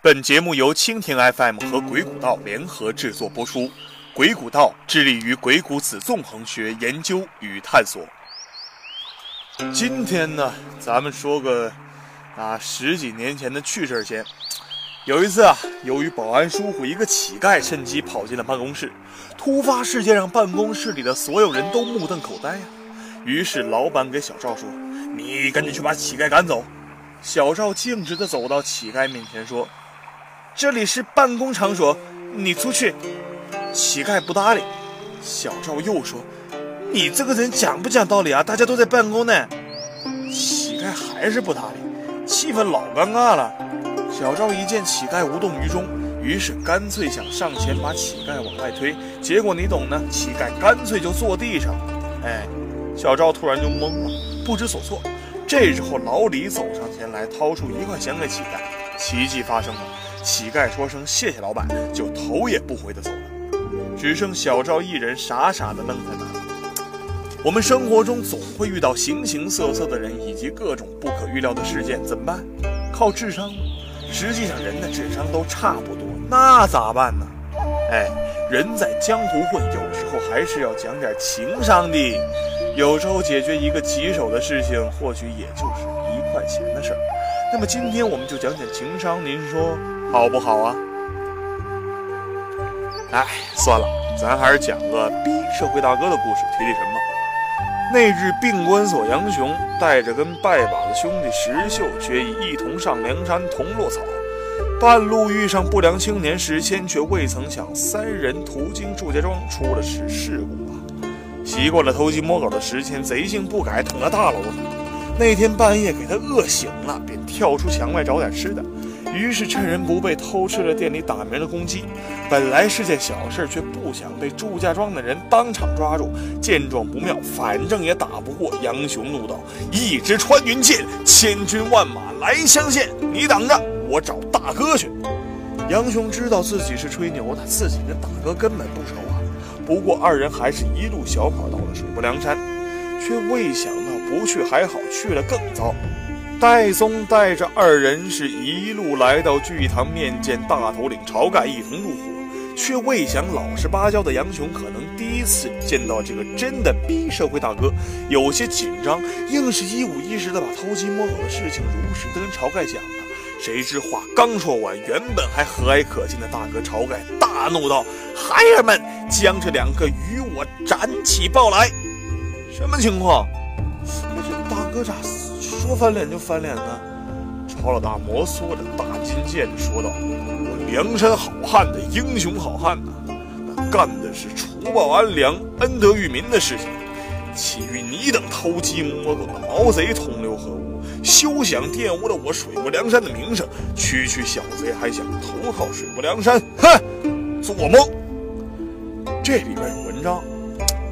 本节目由蜻蜓 FM 和鬼谷道联合制作播出。鬼谷道致力于鬼谷子纵横学研究与探索。今天呢，咱们说个啊十几年前的趣事儿先。有一次啊，由于保安疏忽一个乞丐趁机跑进了办公室，突发事件让办公室里的所有人都目瞪口呆呀。于是老板给小赵说：“你赶紧去把乞丐赶走。”小赵径直地走到乞丐面前说：“这里是办公场所，你出去。”乞丐不搭理，小赵又说：“你这个人讲不讲道理啊？大家都在办公呢。”乞丐还是不搭理，气氛老尴尬了。小赵一见乞丐无动于衷，于是干脆想上前把乞丐往外推，结果你懂的，乞丐干脆就坐地上。哎，小赵突然就懵了，不知所措。这时候老李走上前来，掏出一块钱给乞丐。奇迹发生了，乞丐说声谢谢老板，就头也不回的走了。只剩小赵一人傻傻的愣在那里。我们生活中总会遇到形形色色的人以及各种不可预料的事件，怎么办？靠智商？实际上人的智商都差不多，那咋办呢？哎，人在江湖混，有时候还是要讲点情商的。有时候解决一个棘手的事情，或许也就是一块钱的事儿。那么今天我们就讲讲情商，您说好不好啊？哎，算了，咱还是讲个逼社会大哥的故事，提提神吧。那日，病关所杨雄带着跟拜把子兄弟石秀决意一同上梁山，同落草。半路遇上不良青年石谦，却未曾想三人途经祝家庄，出了事事故啊！习惯了偷鸡摸狗的石谦，贼性不改，捅了大娄子。那天半夜给他饿醒了，便跳出墙外找点吃的。于是趁人不备偷吃了店里打鸣的公鸡，本来是件小事，却不想被祝家庄的人当场抓住。见状不妙，反正也打不过杨雄，怒道：“一支穿云箭，千军万马来相见，你等着，我找大哥去。”杨雄知道自己是吹牛的，自己跟大哥根本不熟啊。不过二人还是一路小跑到了水泊梁山，却未想到不去还好，去了更糟。戴宗带着二人是一路来到聚堂面见大头领晁盖，一同入伙，却未想老实巴交的杨雄可能第一次见到这个真的逼社会大哥，有些紧张，硬是一五一十的把偷鸡摸狗的事情如实跟晁盖讲了。谁知话刚说完，原本还和蔼可亲的大哥晁盖大怒道：“孩儿们，将这两个与我斩起报来！”什么情况？这大哥咋死？说翻脸就翻脸呢？曹老大摩挲着大金剑说道：“我梁山好汉的英雄好汉呐，那干的是除暴安良、恩德育民的事情，岂与你等偷鸡摸狗的毛贼同流合污？休想玷污了我水泊梁山的名声！区区小贼还想投靠水泊梁山？哼，做梦！这里边有文章，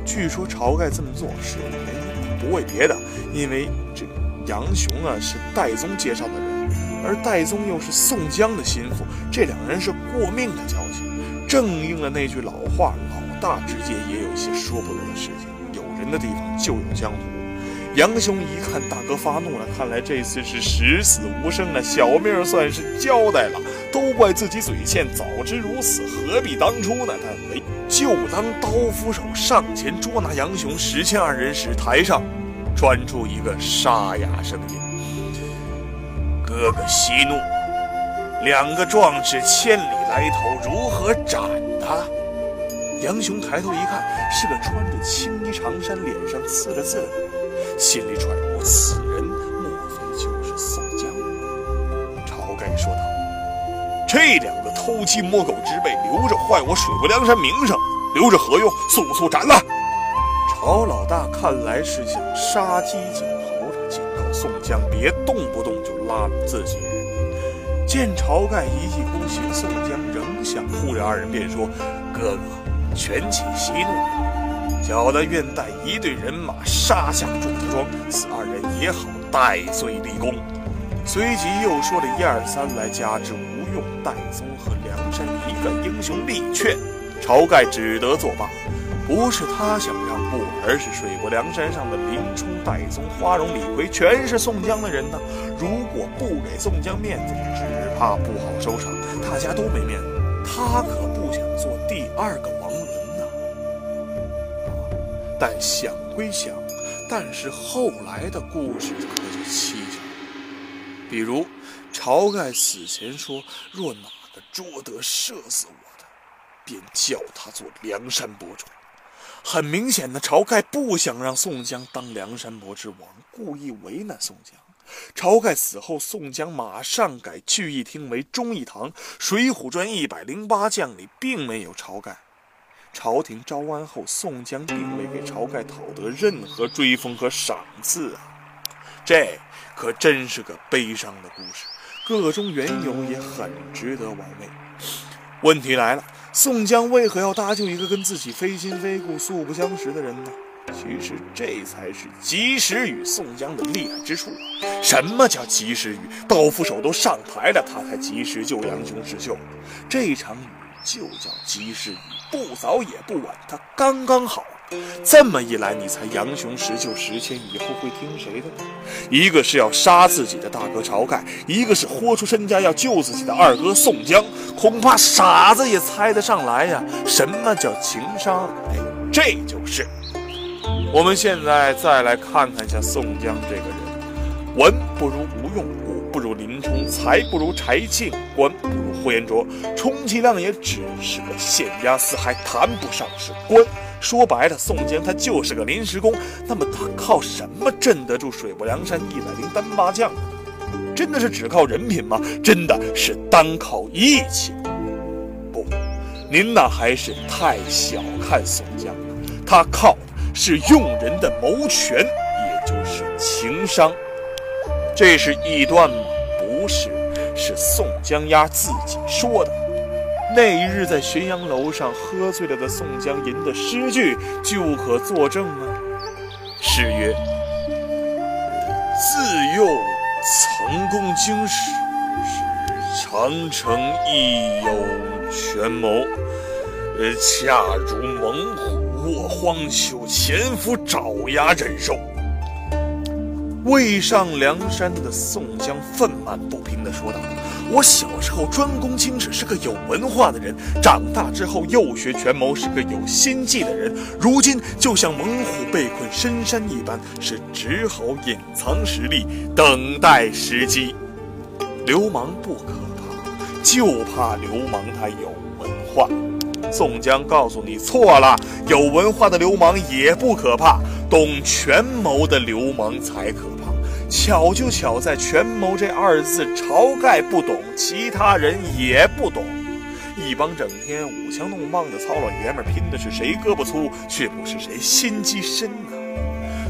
据说晁盖这么做是有原因的，不为别的，因为这。”杨雄啊是戴宗介绍的人，而戴宗又是宋江的心腹，这两人是过命的交情，正应了那句老话：老大之间也有一些说不得的事情，有人的地方就有江湖。杨雄一看大哥发怒了，看来这次是十死无生了，小命算是交代了。都怪自己嘴欠，早知如此，何必当初呢？但为就当刀斧手上前捉拿杨雄、石谦二人时，台上。传出一个沙哑声音：“哥哥息怒，两个壮士千里来投，如何斩他？”杨雄抬头一看，是个穿着青衣长衫、脸上刺着字的人，心里揣摩：此人莫非就是宋江？晁盖说道：“这两个偷鸡摸狗之辈，留着坏我水泊梁山名声，留着何用？速速斩了！”敖老大看来是想杀鸡儆猴，他警告宋江别动不动就拉自己人。见晁盖一意孤行，宋江仍想护着二人，便说：“哥哥，权且息怒，小的愿带一队人马杀向祝家庄，此二人也好戴罪立功。”随即又说了一二三来，加之吴用、戴宗和梁山一个英雄力劝，晁盖只得作罢。不是他想让步，而是水泊梁山上的林冲、戴宗、花荣、李逵全是宋江的人呢。如果不给宋江面子，只怕不好收场。大家都没面子，他可不想做第二个王伦呐。但想归想，但是后来的故事可就蹊跷。比如，晁盖死前说：“若哪个捉得射死我的，便叫他做梁山伯主。”很明显的，晁盖不想让宋江当梁山伯之王，故意为难宋江。晁盖死后，宋江马上改聚义厅为忠义堂，《水浒传》一百零八将里并没有晁盖。朝廷招安后，宋江并未给晁盖讨得任何追封和赏赐啊！这可真是个悲伤的故事，个中缘由也很值得玩味。问题来了。宋江为何要搭救一个跟自己非亲非故、素不相识的人呢？其实这才是及时雨宋江的厉害之处。什么叫及时雨？刀斧手都上台了，他才及时救杨雄石秀。这场雨就叫及时雨，不早也不晚，他刚刚好。这么一来，你猜杨雄石秀石谦以后会听谁的呢？一个是要杀自己的大哥晁盖，一个是豁出身家要救自己的二哥宋江。恐怕傻子也猜得上来呀！什么叫情商？哎，这就是。我们现在再来看看下宋江这个人：文不如吴用，武不如林冲，才不如柴进，官不如呼延灼，充其量也只是个县衙司，还谈不上是官。说白了，宋江他就是个临时工。那么他靠什么镇得住水泊梁山一百零单八将？真的是只靠人品吗？真的是单靠义气？不，您那还是太小看宋江了。他靠的是用人的谋权，也就是情商。这是异端吗？不是，是宋江丫自己说的。那一日在浔阳楼上喝醉了的宋江吟的诗句，就可作证啊。诗曰：“自幼。”曾供经史，长城亦有权谋。恰如猛虎卧荒丘，潜伏爪牙忍受。未上梁山的宋江愤懑不平地说道：“我小时候专攻经史，是个有文化的人；长大之后又学权谋，是个有心计的人。如今就像猛虎被困深山一般，是只好隐藏实力，等待时机。流氓不可怕，就怕流氓他有文化。”宋江告诉你错了，有文化的流氓也不可怕，懂权谋的流氓才可怕。巧就巧在“权谋”这二字，晁盖不懂，其他人也不懂。一帮整天舞枪弄棒的糙老爷们，拼的是谁胳膊粗，却不是谁心机深呐。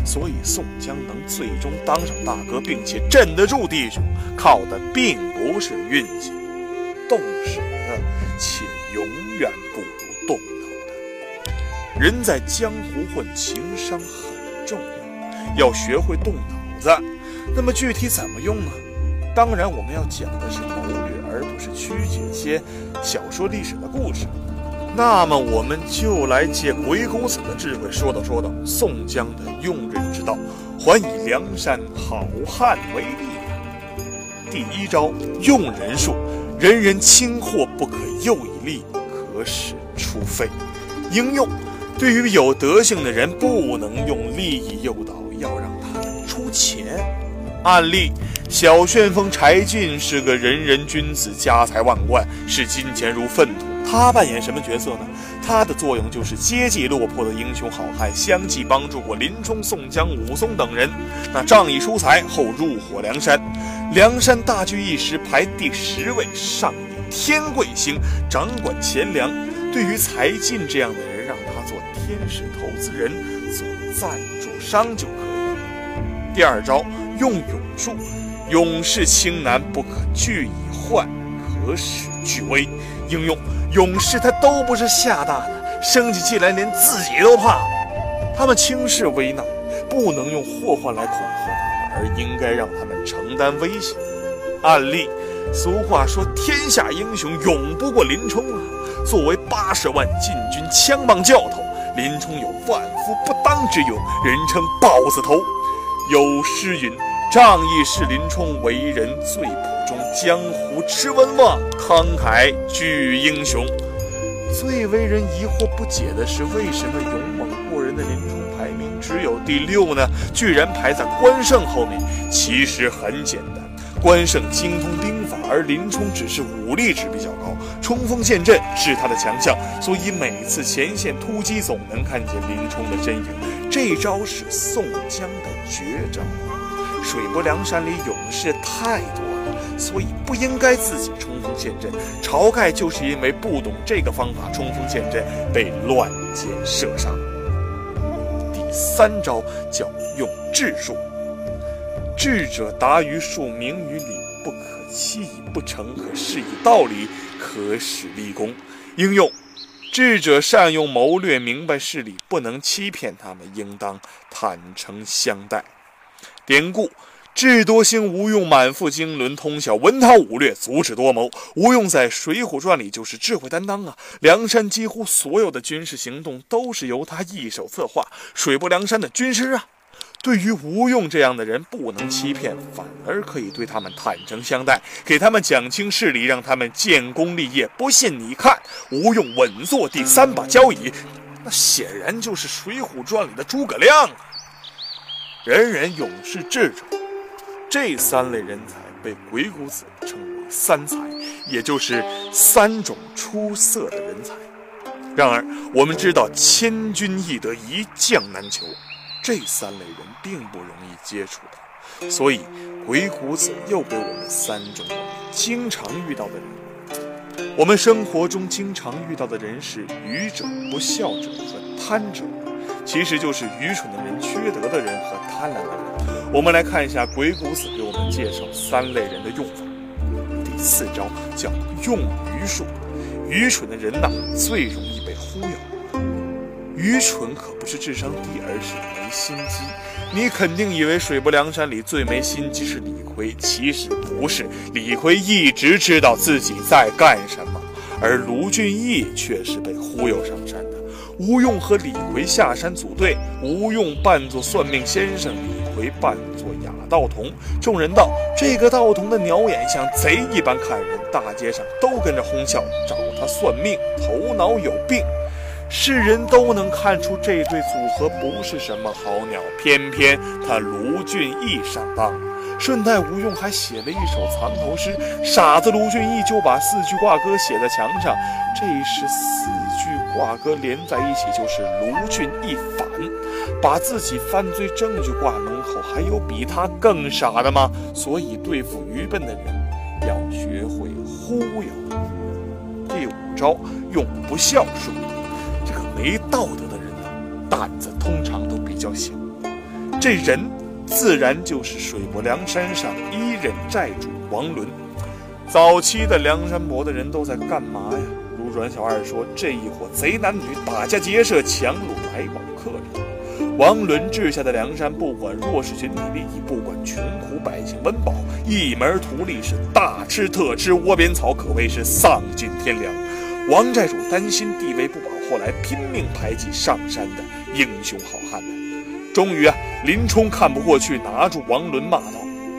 所以宋江能最终当上大哥，并且镇得住弟兄，靠的并不是运气，动手的且永远不如动脑的。人在江湖混，情商很重要，要学会动脑子。那么具体怎么用呢？当然，我们要讲的是谋略，而不是曲解一些小说历史的故事。那么，我们就来借鬼谷子的智慧说道说道宋江的用人之道，还以梁山好汉为例。第一招用人术，人人轻货不可诱以利，可使出费。应用对于有德性的人，不能用利益诱导，案例：小旋风柴进是个人人君子，家财万贯，视金钱如粪土。他扮演什么角色呢？他的作用就是接济落魄的英雄好汉，相继帮助过林冲、宋江、武松等人。那仗义疏财后入伙梁山，梁山大聚一时排第十位，上以天贵星，掌管钱粮。对于柴进这样的人，让他做天使投资人，做赞助商就可以。第二招。用勇术，勇士轻难不可拒以患，可使拒威。应用勇士他都不是吓大的，生起气来连自己都怕。他们轻视危难，不能用祸患来恐吓他们，而应该让他们承担危险。案例：俗话说天下英雄勇不过林冲啊。作为八十万禁军枪棒教头，林冲有万夫不当之勇，人称豹子头。有诗云：“仗义是林冲，为人最普忠，江湖痴文望，慷慨巨英雄。”最为人疑惑不解的是，为什么勇猛过人的林冲排名只有第六呢？居然排在关胜后面。其实很简单，关胜精通兵法，而林冲只是武力值比较高，冲锋陷阵是他的强项，所以每次前线突击总能看见林冲的身影。这招是宋江的绝招。水泊梁山里勇士太多了，所以不应该自己冲锋陷阵。晁盖就是因为不懂这个方法冲锋陷阵，被乱箭射杀。第三招叫用智术。智者达于术，明于理，不可欺以不成，可示以道理，可使立功。应用。智者善用谋略，明白事理，不能欺骗他们，应当坦诚相待。典故：智多星吴用满腹经纶，通晓文韬武略，足智多谋。吴用在《水浒传》里就是智慧担当啊！梁山几乎所有的军事行动都是由他一手策划，水泊梁山的军师啊！对于吴用这样的人，不能欺骗，反而可以对他们坦诚相待，给他们讲清事理，让他们建功立业。不信你看，吴用稳坐第三把交椅，那显然就是《水浒传》里的诸葛亮啊！人人勇士智者，这三类人才被鬼谷子称为三才，也就是三种出色的人才。然而，我们知道，千军易得，一将难求。这三类人并不容易接触到，所以鬼谷子又给我们三种经常遇到的人。我们生活中经常遇到的人是愚者、不孝者和贪者，其实就是愚蠢的人、缺德的人和贪婪的人。我们来看一下鬼谷子给我们介绍三类人的用法。第四招叫用愚术，愚蠢的人呐最容易。愚蠢可不是智商低，而是没心机。你肯定以为水泊梁山里最没心机是李逵，其实不是。李逵一直知道自己在干什么，而卢俊义却是被忽悠上山的。吴用和李逵下山组队，吴用扮作算命先生，李逵扮作哑道童。众人道：“这个道童的鸟眼像贼一般看人，大街上都跟着哄笑，找他算命，头脑有病。”世人都能看出这对组合不是什么好鸟，偏偏他卢俊义上当。顺带吴用还写了一首藏头诗，傻子卢俊义就把四句挂歌写在墙上。这是四句挂歌连在一起就是卢俊义反，把自己犯罪证据挂门口，还有比他更傻的吗？所以对付愚笨的人，要学会忽悠。第五招，用不孝顺。没道德的人呢，胆子通常都比较小。这人自然就是水泊梁山上一任寨主王伦。早期的梁山泊的人都在干嘛呀？如阮小二说，这一伙贼男女打家劫舍，强掳来往客人。王伦治下的梁山，不管弱势群体利益，不管穷苦百姓温饱，一门图利是大吃特吃窝边草，可谓是丧尽天良。王寨主担心地位不保。后来拼命排挤上山的英雄好汉们，终于啊，林冲看不过去，拿住王伦骂道：“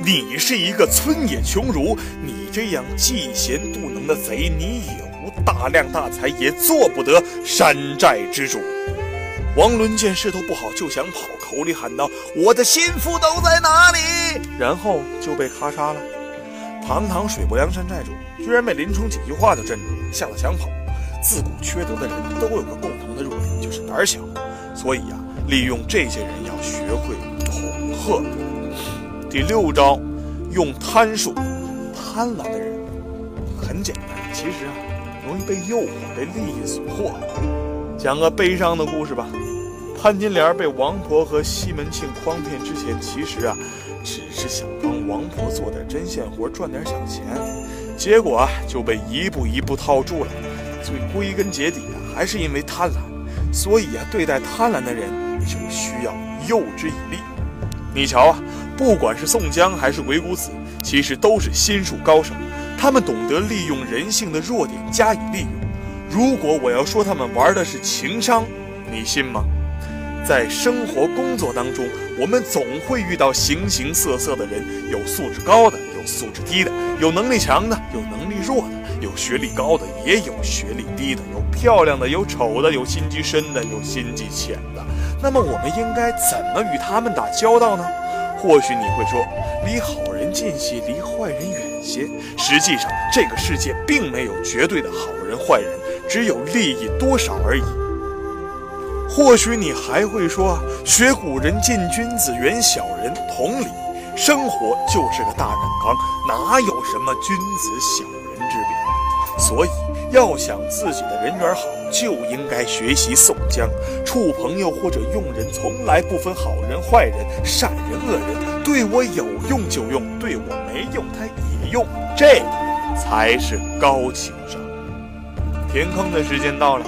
你是一个村野穷儒，你这样嫉贤妒能的贼，你也无大量大财，也做不得山寨之主。”王伦见势头不好，就想跑，口里喊道：“我的心腹都在哪里？”然后就被咔嚓了。堂堂水泊梁山寨主，居然被林冲几句话就镇住了，吓得想跑。自古缺德的人都有个共同的弱点，就是胆小。所以呀，利用这些人要学会恐吓。第六招，用贪术。贪婪的人很简单，其实啊，容易被诱惑，被利益所惑。讲个悲伤的故事吧。潘金莲被王婆和西门庆诓骗之前，其实啊，只是想帮王婆做点针线活，赚点小钱。结果啊，就被一步一步套住了。最归根结底啊，还是因为贪婪，所以啊，对待贪婪的人就需要诱之以利。你瞧啊，不管是宋江还是鬼谷子，其实都是心术高手，他们懂得利用人性的弱点加以利用。如果我要说他们玩的是情商，你信吗？在生活工作当中，我们总会遇到形形色色的人，有素质高的，有素质低的，有能力强的，有能力弱的，有学历高的，也有学历低的，有漂亮的，有丑的，有心机深的，有心机浅的。那么，我们应该怎么与他们打交道呢？或许你会说，离好人近些，离坏人远些。实际上，这个世界并没有绝对的好人坏人，只有利益多少而已。或许你还会说，学古人近君子，远小人。同理，生活就是个大染缸，哪有什么君子小人？所以，要想自己的人缘好，就应该学习宋江。处朋友或者用人，从来不分好人坏人、善人恶人。对我有用就用，对我没用他也用，这才是高情商。填坑的时间到了。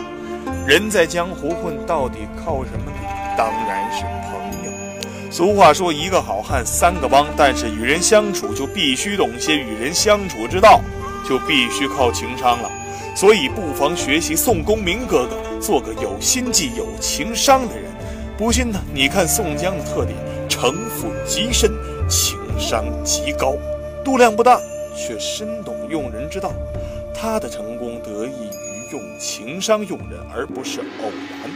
人在江湖混，到底靠什么呢？当然是朋友。俗话说，一个好汉三个帮，但是与人相处就必须懂些与人相处之道，就必须靠情商了。所以不妨学习宋公明哥哥，做个有心计、有情商的人。不信呢？你看宋江的特点：城府极深，情商极高，度量不大，却深懂用人之道。他的成功得益于。用情商用人，而不是偶然。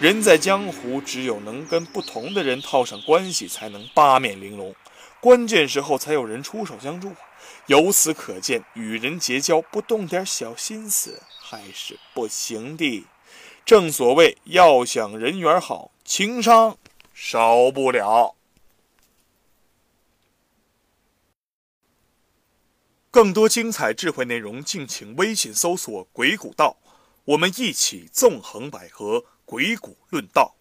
人在江湖，只有能跟不同的人套上关系，才能八面玲珑。关键时候才有人出手相助。由此可见，与人结交不动点小心思还是不行的。正所谓，要想人缘好，情商少不了。更多精彩智慧内容，敬请微信搜索“鬼谷道”，我们一起纵横捭阖，鬼谷论道。